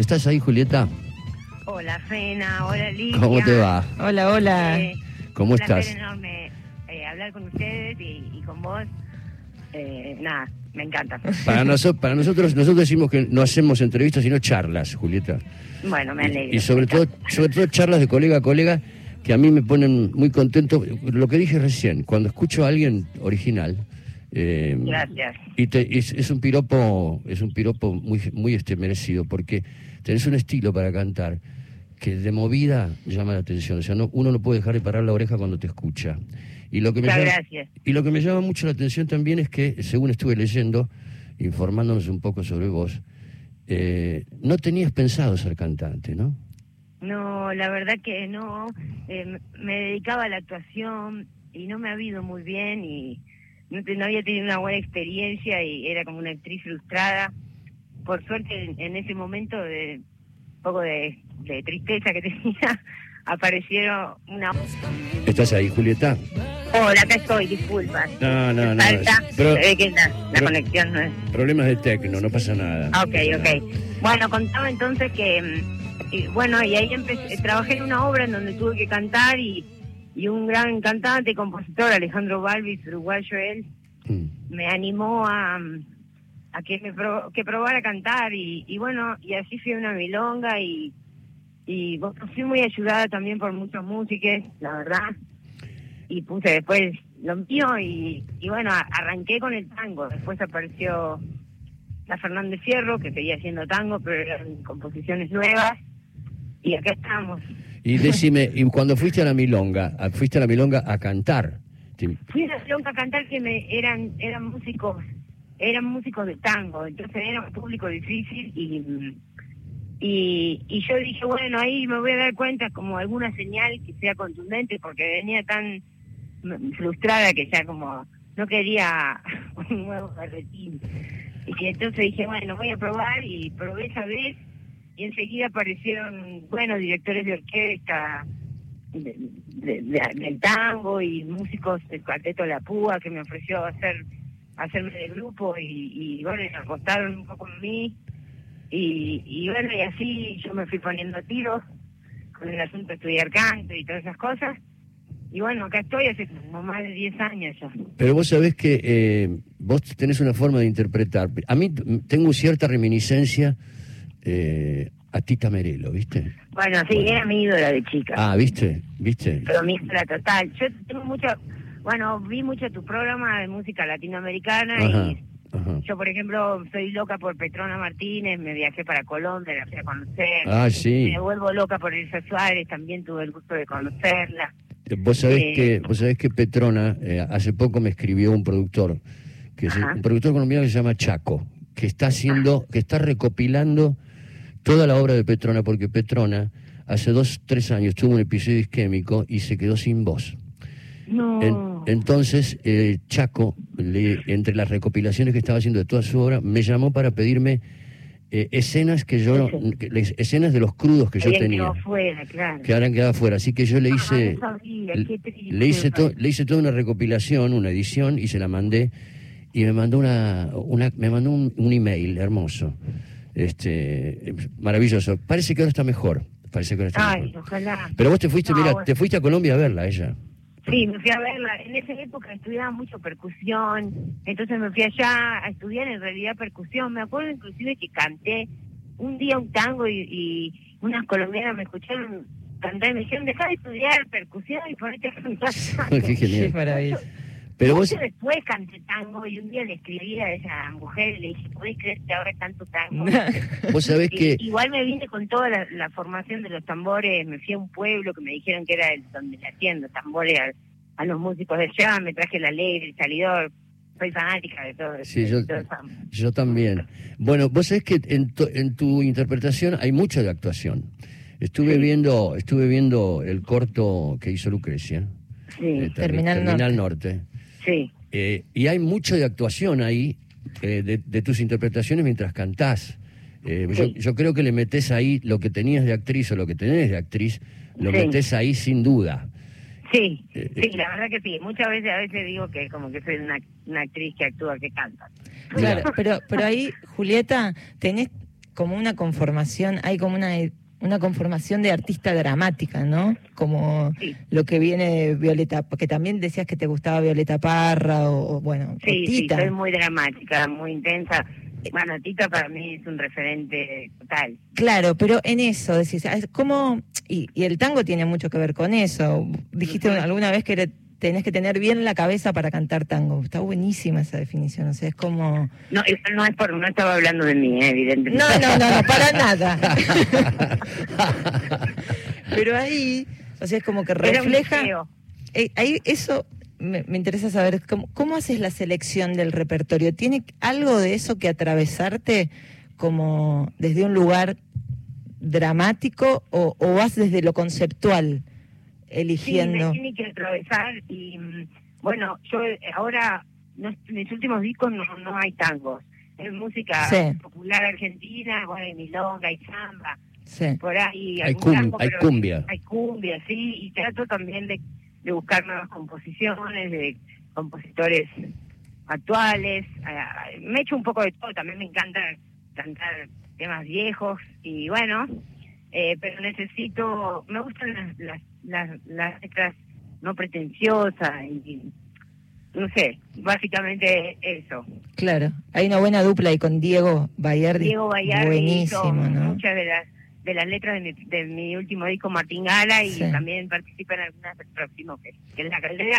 ¿Estás ahí, Julieta? Hola, Fena. Hola, Lidia. ¿Cómo te va? Hola, hola. Eh, ¿Cómo un placer estás? enorme eh, hablar con ustedes y, y con vos. Eh, nada, me encanta. Para, noso- para nosotros, nosotros decimos que no hacemos entrevistas, sino charlas, Julieta. Bueno, me alegro. Y, y sobre todo, encanta. sobre todo charlas de colega a colega que a mí me ponen muy contento. Lo que dije recién, cuando escucho a alguien original. eh, Gracias. Y te- es, es un piropo, es un piropo muy, muy este, merecido, porque tenés un estilo para cantar que de movida llama la atención. O sea, no, uno no puede dejar de parar la oreja cuando te escucha. Y lo que me Muchas llama, gracias. y lo que me llama mucho la atención también es que, según estuve leyendo, informándonos un poco sobre vos, eh, no tenías pensado ser cantante, ¿no? No, la verdad que no. Eh, me dedicaba a la actuación y no me ha ido muy bien y no, te- no había tenido una buena experiencia y era como una actriz frustrada. Por suerte, en, en ese momento de un poco de, de tristeza que tenía, aparecieron una... ¿Estás ahí, Julieta? Hola, acá estoy, disculpa. No, no, no. Falta, Pero- se ve que la, la pero- conexión no es... Problemas de tecno, no pasa nada. Ah, Ok, ok. Bueno, contaba entonces que, mm, y bueno, y ahí empecé, trabajé en una obra en donde tuve que cantar y, y un gran cantante y compositor, Alejandro Balvis, uruguayo él, Mm. me animó a, mm, a que me pro- que probara cantar y, y bueno, y así fui a una milonga y, y bueno, fui muy ayudada también por muchos músicos, la verdad, y puse después lo mío y, y bueno, arranqué con el tango, después apareció la Fernández Fierro, que seguía haciendo tango, pero eran composiciones nuevas, y acá estamos. Y decime, y cuando fuiste a la milonga, fuiste a la milonga a cantar, Fui a la milonga a cantar que me eran eran músicos, eran músicos de tango, entonces era un público difícil y y, yo dije, bueno, ahí me voy a dar cuenta como alguna señal que sea contundente, porque venía tan frustrada que ya como no quería un nuevo berretín. Y entonces dije, bueno, voy a probar y probé esa vez y enseguida aparecieron, bueno, directores de orquesta de- de- de- del tango y músicos del cuarteto La Púa que me ofreció hacer hacerme de grupo y, y bueno, y apostaron un poco en mí y, y bueno, y así yo me fui poniendo a tiros con el asunto de estudiar canto y todas esas cosas. Y bueno, acá estoy hace como más de 10 años ya. Pero vos sabés que eh, vos tenés una forma de interpretar. A mí tengo cierta reminiscencia eh, a Tita Merelo, ¿viste? Bueno, sí, era mi ídola de chica. Ah, ¿viste? ¿Viste? pero mi ídola total. Yo tengo mucha, bueno, vi mucho tu programa de música latinoamericana Ajá, y ajá. yo, por ejemplo, soy loca por Petrona Martínez, me viajé para Colombia, la fui a conocer. Ah, sí. Me vuelvo loca por Elsa Suárez, también tuve el gusto de conocerla. Eh, Vos sabés Eh, que vos sabés que Petrona eh, hace poco me escribió un productor, que es un productor colombiano que se llama Chaco, que está haciendo, que está recopilando toda la obra de Petrona, porque Petrona hace dos, tres años tuvo un episodio isquémico y se quedó sin voz. No. En- entonces, eh, Chaco, le- entre las recopilaciones que estaba haciendo de toda su obra, me llamó para pedirme eh, escenas que yo, Sí. que- les- escenas de los crudos que yo Habían tenía, quedado fuera, claro. que ahora quedado afuera. Así que yo le Ah, hice, no sabía, qué triste. le hice, to- le hice toda una recopilación, una edición, y se la mandé, y me mandó una, una me mandó un, un email hermoso, este, maravilloso. Parece que ahora está mejor, parece que ahora está Ay, mejor. ojalá. Pero vos te fuiste, No, mira, bueno. te fuiste a Colombia a verla, ella. Sí, me fui a verla. En esa época estudiaba mucho percusión, entonces me fui allá a estudiar en realidad percusión. Me acuerdo inclusive que canté un día un tango y, y unas colombianas me escucharon cantar y me dijeron, deja de estudiar percusión y ponete a cantar. Qué genial. Qué maravilla. Pero vos, después canté tango y un día le escribí a esa mujer y le dije, ¿podés creer que ahora canto tango? vos sabés que... Igual me vine con toda la, la formación de los tambores, me fui a un pueblo que me dijeron que era el donde le hacían los tambores a, a los músicos de allá, me traje la alegre, el salidor, soy fanática de todo Sí, de yo- todo eso. Yo también. Bueno, vos sabés que en, tu- en tu interpretación hay mucho de actuación. Estuve Sí. viendo, estuve viendo el corto que hizo Lucrecia, Sí, eh, Terminal Terminal Norte, sí, Eh, y hay mucho de actuación ahí, eh, de, de tus interpretaciones mientras cantás. Eh, yo, Sí. yo creo que le metés ahí lo que tenías de actriz o lo que tenés de actriz, lo Sí. metés ahí sin duda. sí, Eh, sí, la verdad que sí. Muchas veces, a veces digo que como que soy una, una actriz que actúa, que canta. Claro, pero, pero ahí, Julieta, tenés como una conformación, hay como una una conformación de artista dramática, ¿no? Como lo que viene de Violeta, porque también decías que te gustaba Violeta Parra o, bueno, sí, Tita. Sí, soy muy dramática, muy intensa. Bueno, Tita para mí es un referente total. Claro, pero en eso, decís, ah, ¿cómo? Y, y el tango tiene mucho que ver con eso. Dijiste alguna vez que tenés que tener bien la cabeza para cantar tango. Está buenísima esa definición, o sea, es como... No, no es por, no estaba hablando de mí, eh, evidentemente. No, no, no, no, para nada. Pero ahí, o sea, es como que refleja... Eh, ahí eso me, interesa saber, ¿cómo, ¿cómo haces la selección del repertorio? ¿Tiene algo de eso que atravesarte como desde un lugar dramático o, o vas desde lo conceptual? Eligiendo. Sí, me tiene que atravesar y mm, bueno, yo eh, ahora en mis últimos discos no, no hay tangos, es música popular argentina, bueno, hay milonga, hay samba, por ahí hay, hay cumbia. Hay cumbia, sí, y trato también de, de buscar nuevas composiciones de compositores actuales, me echo un poco de todo, también me encanta cantar temas viejos y bueno, eh, pero necesito, me gustan las, las las, las letras no pretenciosas y, no sé, básicamente eso. Claro, hay una buena dupla ahí con Diego Bayardi. Diego Bayardi buenísimo, ¿no? muchas de las de las letras de mi, de mi último disco Martín Gala y también participa en algunas del próximo que, que es La Caldera,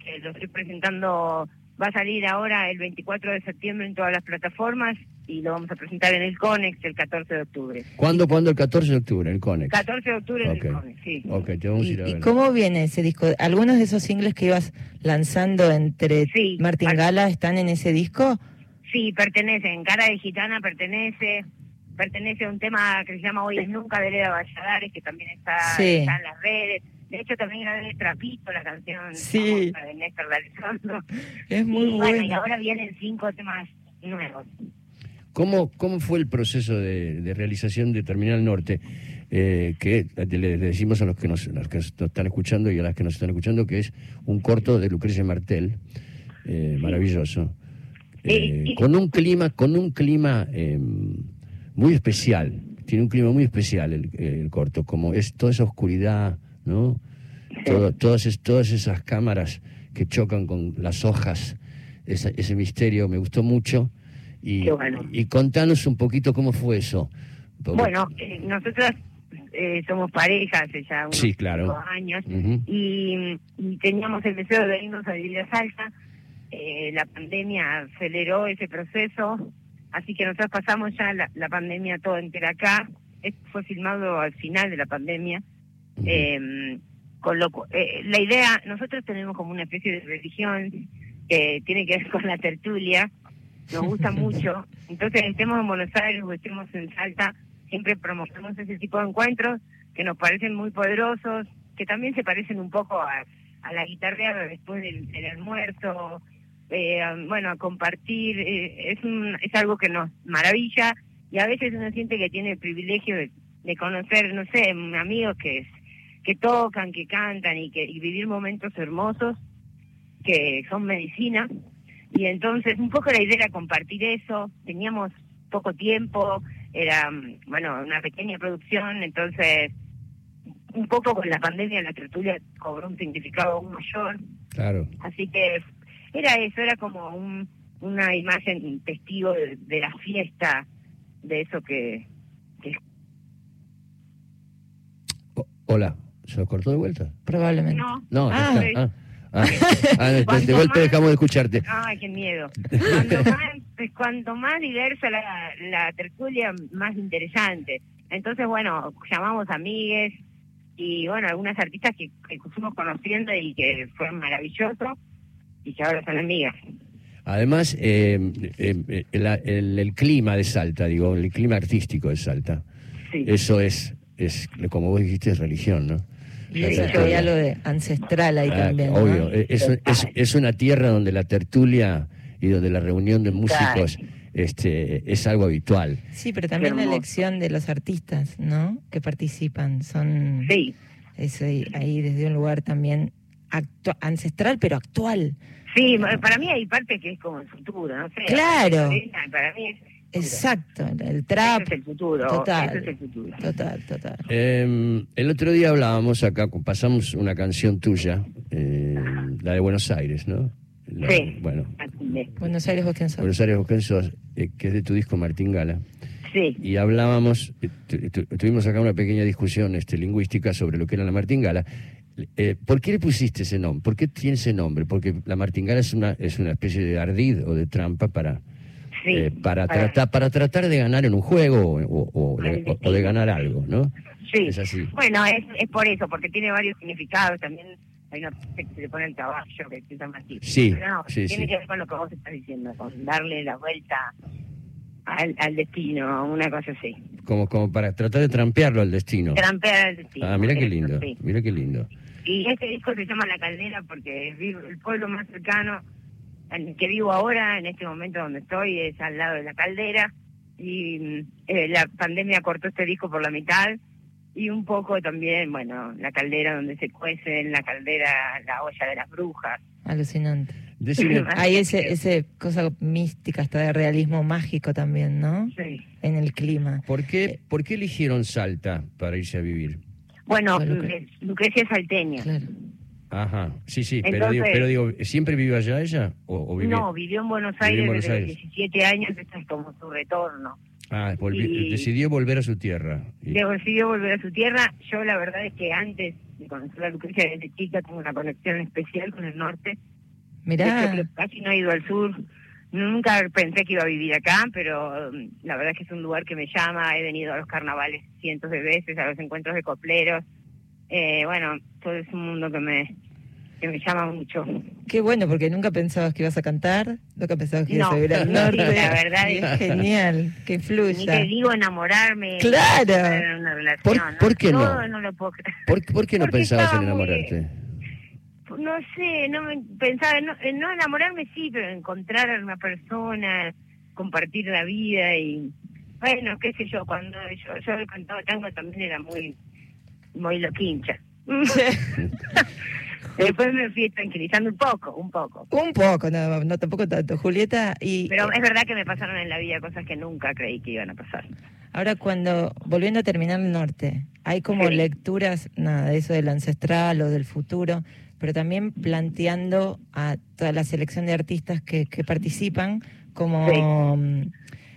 que lo estoy presentando Va a salir ahora el 24 de septiembre en todas las plataformas y lo vamos a presentar en el CONEX el 14 de octubre. ¿Cuándo, ¿cuándo el 14 de octubre en el CONEX? 14 de octubre en el CONEX, sí. Ok, te vamos a ir a ver. ¿Y cómo viene ese disco? ¿Algunos de esos singles que ibas lanzando entre Martín Gala están en ese disco? Sí, pertenecen. Cara de Gitana pertenece. Pertenece a un tema que se llama Hoy es Nunca de Leda Valladares, que también está, está en las redes de hecho, también era de Trapito la canción sí. de Néstor Alessandro. Es muy y, bueno. Y ahora vienen cinco temas nuevos. ¿Cómo, cómo fue el proceso de, realización de Terminal Norte? Eh, que le, decimos a los que, nos, los que nos están escuchando y a las que nos están escuchando que es un corto de Lucrecia Martel, eh, maravilloso, eh, con un clima, con un clima em, muy especial, tiene un clima muy especial el, el corto, como es toda esa oscuridad, ¿no? todas, todas esas cámaras que chocan con las hojas, ese misterio me gustó mucho. Y, y contanos un poquito cómo fue eso. Bueno, eh, nosotros eh, somos pareja hace ya unos sí, claro. años y, teníamos el deseo de irnos a vivir a Salta. Eh, la pandemia aceleró ese proceso, así que nosotros pasamos ya la, la pandemia todo entera acá. Esto fue filmado al final de la pandemia eh, con lo, eh, la idea, nosotros tenemos como una especie de religión que tiene que ver con la tertulia, nos gusta mucho, entonces estemos en Buenos Aires o estemos en Salta, siempre promovemos ese tipo de encuentros que nos parecen muy poderosos, que también se parecen un poco a, la guitarra después del, almuerzo, eh, bueno, a compartir, eh, es, un, es algo que nos maravilla y a veces uno siente que tiene el privilegio de, de conocer, no sé, amigos que que tocan, que cantan y que vivir momentos hermosos que son medicina. Y entonces un poco la idea era compartir eso, teníamos poco tiempo, era, bueno, una pequeña producción, entonces un poco con la pandemia la tertulia cobró un significado aún mayor. Claro. Así que era eso, era como un, una imagen testigo de, la fiesta, de eso que... que... Hola. ¿Se lo cortó de vuelta? Probablemente. No. No, ah, ah, ah, ah de, vuelta dejamos de escucharte. Ay, qué miedo. Cuanto más, cuanto más diversa la, la tertulia, más interesante. Entonces, bueno, llamamos amigues y, bueno, algunas artistas que, que fuimos conociendo y que fueron maravillosos y que ahora son amigas. Además, eh, eh, el, el, clima de Salta, digo, el clima artístico de Salta, sí. eso es, es, como vos dijiste, es religión, ¿no? Y eso hay algo de ancestral ahí ah, también. Obvio, es, es, una tierra donde la tertulia y donde la reunión de músicos este, es algo habitual. Sí, pero también la elección de los artistas, ¿no? Que participan. Son. Sí. Es ahí, desde un lugar también ancestral, pero actual. Sí, para mí hay parte que es como el futuro, no sé. Claro. Para mí Exacto, el trap. es el futuro. Total. es el futuro. Total, total. Em, el otro día hablábamos acá, pasamos una canción tuya, eh, la de Buenos Aires, ¿no? sí. Bueno. Buenos Aires, vos quién sos. Buenos Aires, vos quién sos, eh, que es de tu disco Martín Gala. Sí. Y hablábamos, eh, tuvimos acá una pequeña discusión este, lingüística sobre lo que era la martingala. Eh, ¿Por qué le pusiste ese nombre? ¿Por qué tiene ese nombre? Porque la martingala es una, es una especie de ardid o de trampa para, eh, para, Tratar, para tratar de ganar en un juego o, de, ganar algo, ¿no? Sí. Es así. Bueno, es, es por eso, porque tiene varios significados. También hay una que se le pone el caballo que se llama así. Sí, no, tiene que ver con lo que vos estás diciendo, con darle la vuelta al, destino, una cosa así. Como, como para tratar de trampearlo al destino. Trampear al destino. Ah, mira qué lindo, mira qué lindo. Y este disco se llama La Caldera porque el pueblo más cercano el que vivo ahora, en este momento donde estoy, es al lado de la caldera. Y eh, la pandemia cortó este disco por la mitad. Y un poco también, bueno, la caldera donde se cuece, en la caldera la olla de las brujas. Alucinante. Hay ese, ese cosa mística, hasta de realismo mágico también, ¿no? Sí. En el clima. ¿Por qué, eh, ¿por qué eligieron Salta para irse a vivir? Bueno, Lucrecia es salteña. Ajá, sí, sí, pero, digo, pero digo, ¿siempre vivió allá ella? O, vivió? No, vivió en Buenos Aires desde 17 años, este es como su retorno. Ah, decidió volver a su tierra. Decidió volver a su tierra. Yo la verdad es que antes de conocer a Lucrecia desde chica tengo una conexión especial con el norte Mirá. casi no he ido al sur. Nunca pensé que iba a vivir acá, pero mm, la verdad es que es un lugar que me llama. He venido a los carnavales cientos de veces, a los encuentros de copleros. Eh, bueno, todo es un mundo que me que me llama mucho. Qué bueno, porque nunca pensabas que ibas a cantar, nunca pensabas que ibas a vivir al norte. la verdad es genial, que fluya. Ni te digo enamorarme. Claro. En una relación, ¿Por, qué no? no lo puedo creer. ¿Por, qué no pensabas en enamorarte? no sé, no me pensaba, no, no enamorarme sí, pero encontrar a una persona, compartir la vida y bueno, qué sé yo, cuando yo, yo cantaba tango también era muy, muy loquincha. Después me fui tranquilizando un poco, un poco. Un poco, no, no tampoco tanto, Julieta. Y, Pero es verdad que me pasaron en la vida cosas que nunca creí que iban a pasar. Ahora, cuando, volviendo a terminar el norte, hay como lecturas, nada, de eso del ancestral o del futuro, pero también planteando a toda la selección de artistas que, que participan como...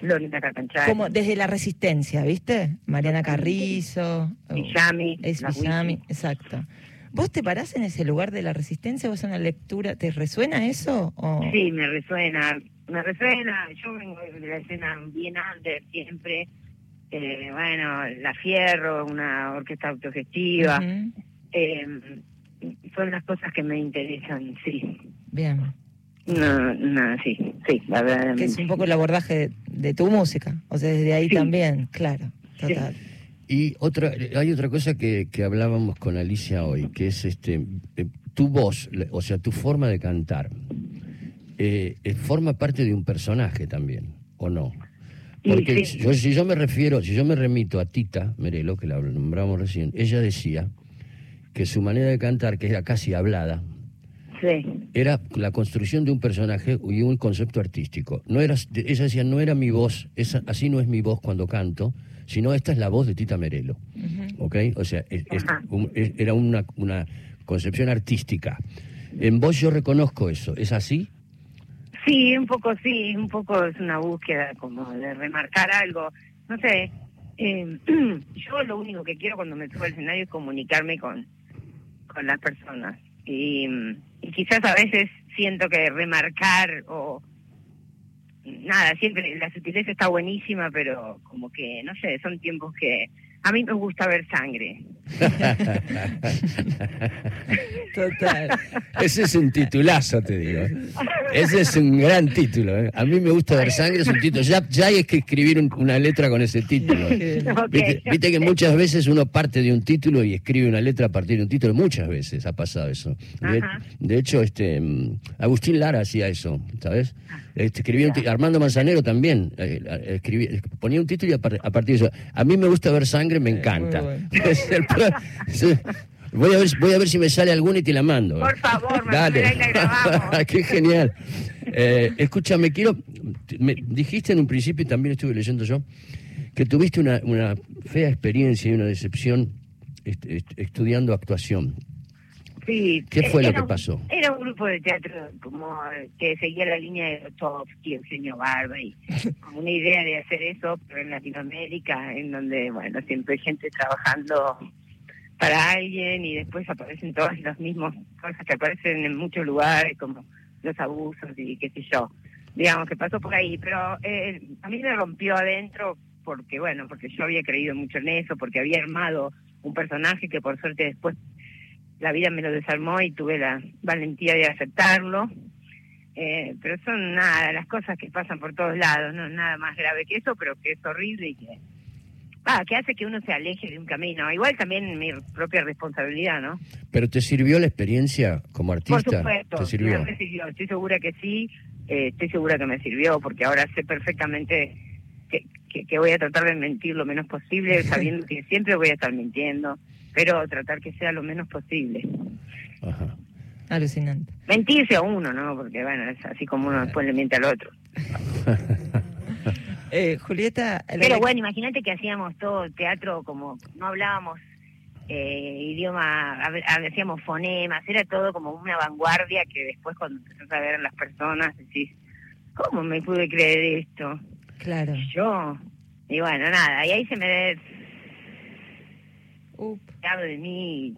Mm, como desde la resistencia, ¿viste? Mariana Carrizo. Villami. Es Villami, exacto. ¿Vos te parás en ese lugar de la resistencia o es una lectura? ¿Te resuena eso? O? Sí, me resuena. Me resuena. Yo vengo de la escena bien under siempre. Eh, bueno, La Fierro, una orquesta autogestiva. eh, son las cosas que me interesan, sí. Bien. No, no, sí, sí, la verdad. Que es un poco el abordaje de, tu música, o sea, desde ahí también, claro, total. Y otra, hay otra cosa que, que hablábamos con Alicia hoy, que es este, eh, tu voz, o sea, tu forma de cantar, eh, eh, forma parte de un personaje también, ¿o no? Porque si yo me refiero, si yo me remito a Tita Merelo, que la nombramos recién, ella decía que su manera de cantar, que era casi hablada, era la construcción de un personaje y un concepto artístico. No era, ella decía, no era mi voz, esa, así no es mi voz cuando canto, sino esta es la voz de Tita Merelo. ¿Ok? O sea, era una, una concepción artística. En vos yo reconozco eso, ¿es así? Sí, un poco sí, un poco es una búsqueda como de remarcar algo. No sé, eh, yo lo único que quiero cuando me subo al escenario es comunicarme con, con las personas. Y, quizás a veces siento que remarcar o nada, siempre la sutileza está buenísima, pero como que, no sé, son tiempos que a mí me gusta ver sangre. Total. Ese es un titulazo, te digo. Ese es un gran título. ¿eh? A mí me gusta ver sangre, es un título. Ya, ya hay que escribir una letra con ese título. ¿Viste, que muchas veces uno parte de un título y escribe una letra a partir de un título. Muchas veces ha pasado eso. De, hecho, este mm, Agustín Lara hacía eso, ¿sabes? Este, escribía Armando Manzanero también eh, ponía un título y a, partir de eso. A mí me gusta ver sangre, me encanta. Voy a ver, voy a ver si me sale alguna y te la mando. Por favor, me Dale. Y la grabamos. Qué genial. Eh, escúchame, quiero. Me dijiste en un principio, y también estuve leyendo yo, que tuviste una, una fea experiencia y una decepción estudiando actuación. Sí. ¿Qué fue lo que pasó? Era un grupo de teatro como que seguía la línea de el señor Barba, y como una idea de hacer eso, pero en Latinoamérica, en donde, bueno, siempre hay gente trabajando para alguien y después aparecen todas las mismas cosas que aparecen en muchos lugares, como los abusos y qué sé yo. Digamos que pasó por ahí, pero eh, a mí me rompió adentro porque, bueno, porque yo había creído mucho en eso, porque había armado un personaje que por suerte después la vida me lo desarmó y tuve la valentía de aceptarlo. Eh, pero son nada, las cosas que pasan por todos lados, no nada más grave que eso, pero que es horrible y que, ah, que hace que uno se aleje de un camino. Igual también mi propia responsabilidad, ¿no? ¿Pero te sirvió la experiencia como artista? Por supuesto, ¿Te sirvió? Me sirvió. Estoy segura que sí, eh, estoy segura que me sirvió, porque ahora sé perfectamente que, que voy a tratar de mentir lo menos posible, sabiendo que siempre voy a estar mintiendo pero tratar que sea lo menos posible. Ajá. Alucinante. Mentirse a uno, ¿no? Porque bueno, es así como uno después le miente al otro. eh, Julieta... Pero bueno, imagínate que hacíamos todo teatro como no hablábamos eh, idioma, hacíamos fonemas, era todo como una vanguardia que después cuando empezás a ver a las personas decís, ¿cómo me pude creer esto? Claro. Yo. Y bueno, nada, y ahí se me de mí,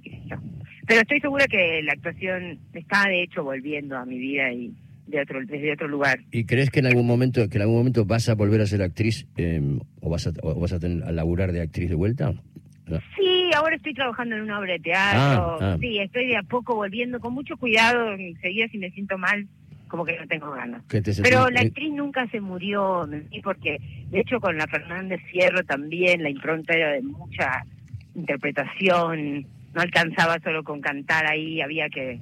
Pero estoy segura que la actuación está de hecho volviendo a mi vida y de otro, desde otro lugar. ¿Y crees que en algún momento, que en algún momento vas a volver a ser actriz em, o vas a, vas a tener a laburar de actriz de vuelta? Sí, ahora estoy trabajando en una obra de teatro. Ah, ah. Sí, estoy de a poco volviendo con mucho cuidado. Enseguida si me siento mal, como que no tengo ganas. Pero la actriz nunca se murió, porque de hecho con la Fernández Fierro también la impronta era de mucha interpretación, no alcanzaba solo con cantar ahí, había que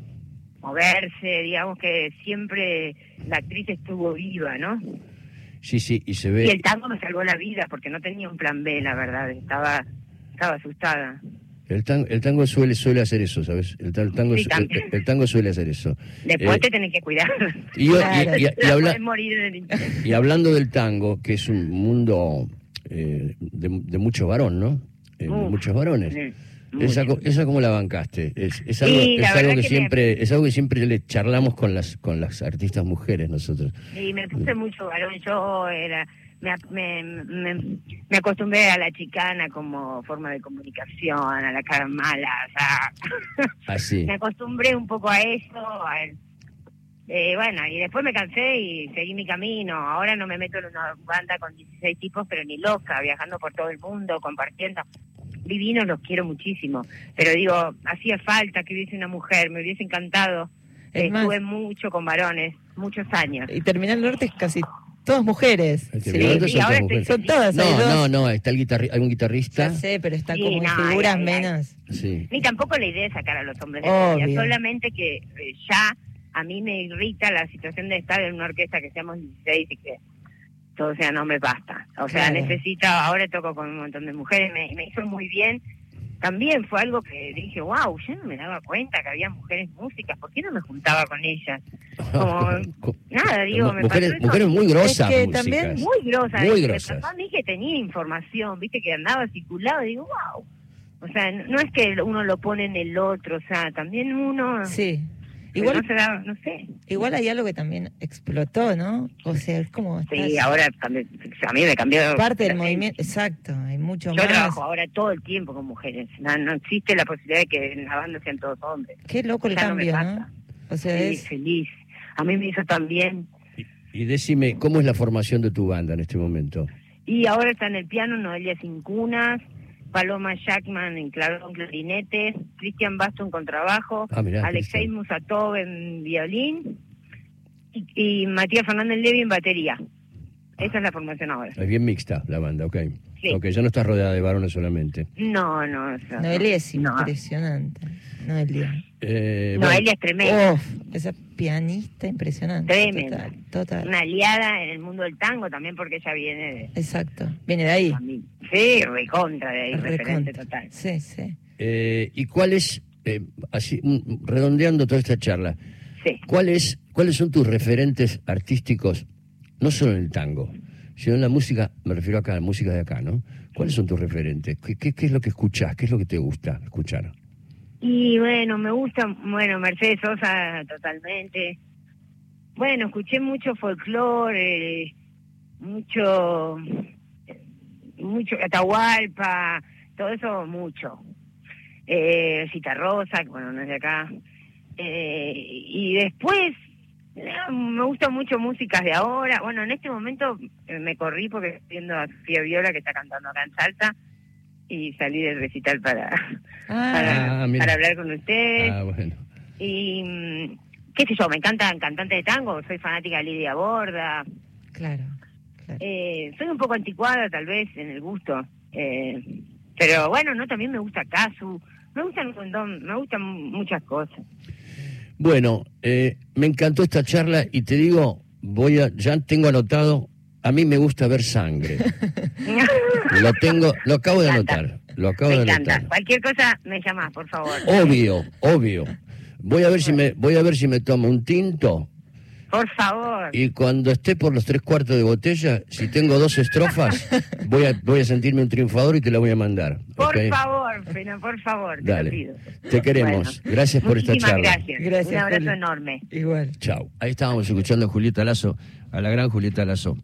moverse, digamos que siempre la actriz estuvo viva, ¿no? Sí, sí, y se ve... Y el tango me salvó la vida porque no tenía un plan B, la verdad, estaba, estaba asustada. El tango, el tango suele suele hacer eso, ¿sabes? El, tango, el, tango suele hacer eso. Después eh, te tenés que cuidar. Y, y, hablando del tango, que es un mundo eh, de, de mucho varón, ¿no? Muchos varones. esa, esa cómo la bancaste. Es, es algo, es algo que, siempre es algo que siempre le charlamos con las con las artistas mujeres nosotros. Y me puse mucho varón. Yo era me, me, me, acostumbré a la chicana como forma de comunicación a la cara mala Así. me acostumbré un poco a eso eh, bueno, y después me cansé y seguí mi camino. Ahora no me meto en una banda con 16 tipos, pero ni loca, viajando por todo el mundo, compartiendo. Divinos, los quiero muchísimo. Pero digo, hacía falta que hubiese una mujer, me hubiese encantado. Estuve mucho con varones, muchos años. Y Terminal Norte es casi todas mujeres. Sí, ahora son todas. No, no, no, está el guitarri algún guitarrista. Ya sé, pero está como en figuras menos. Sí. Ni tampoco la idea es sacar a los hombres de solamente que eh, ya a mí me irrita la situación de estar en una orquesta que seamos 16 y que todos sean hombres, basta. O sea, necesito, ahora toco con un montón de mujeres, me, me hizo muy bien. También fue algo que dije, wow, yo no me daba cuenta que había mujeres músicas, ¿por qué no me juntaba con ellas? Como, nada, digo, me mujeres, mujeres muy grosas. Es que también muy grosas. Muy grosas. a mí que tenía información, viste, que andaba circulado, digo, wow. O sea, no es que uno lo pone en el otro, o sea, también uno... Sí Igual, no, sé. Igual hay algo que también explotó, ¿no? O sea, es como... Sí, ahora a mí me cambió... Parte del movimiento, exacto, hay mucho más. Yo trabajo ahora todo el tiempo con mujeres. No, existe la posibilidad de que en la banda sean todos hombres. Qué loco el cambio, ¿no? O sea, es... feliz. A mí me hizo también... Y, y decime, ¿cómo es la formación de tu banda en este momento? Y ahora está en el piano Noelia Cincunas, Paloma Jackman en clarón clarinete, Cristian Basto en contrabajo, ah, Alexei Musatov en violín y, Matías Fernández Levi en batería. Esa es la formación ahora. Es bien mixta la banda, ok. Ok, ya no estás rodeada de varones solamente. No, no. Noelia es impresionante. Noelia. Eh, Noelia es tremenda. esa pianista impresionante. Tremenda. Total, Una aliada en el mundo del tango también porque ella viene de... Exacto, viene de ahí. Sí, recontra de ahí, referente total. Sí, sí. Eh, ¿Y cuál es eh, así, redondeando toda esta charla, sí. ¿cuáles, ¿cuáles son tus referentes artísticos, no solo en el tango, sino en la música, me refiero acá a la música de acá, ¿no? ¿Cuáles son tus referentes? ¿Qué, qué, es lo que escuchás? ¿Qué es lo que te gusta escuchar? Y bueno, me gusta, bueno, Mercedes Sosa totalmente. Bueno, escuché mucho folclore, mucho, mucho Atahualpa, todo eso mucho. Eh, Cita Rosa, bueno, no es de acá. Eh, y después, me gusta mucho músicas de ahora. Bueno, en este momento eh, me corrí porque estoy viendo a Sofía Viola que está cantando acá en Salta y salí del recital para, ah. ah, para, hablar con ustedes. Ah, bueno. Y mm, qué sé yo, me encantan cantantes de tango, soy fanática de Lidia Borda. Claro. Eh, soy un poco anticuada tal vez en el gusto, eh, pero bueno, no también me gusta Casu, me gustan un montón, me gustan muchas cosas. Bueno, eh, me encantó esta charla y te digo, voy a, ya tengo anotado, a mí me gusta ver sangre. lo tengo, lo acabo de anotar, lo acabo me de encanta. Cualquier cosa me llamas, por favor. Obvio, obvio. Voy a ver si me, voy a ver si me tomo un tinto por favor. Y cuando esté por los tres cuartos de botella, si tengo dos estrofas, voy a, voy a sentirme un triunfador y te la voy a mandar. Por favor, pero por favor, te Lo pido. Te queremos. gracias por esta charla. Gracias. gracias. Un abrazo enorme. Igual. Chao. Ahí estábamos escuchando a Julieta Lazo, a la gran Julieta Lazo.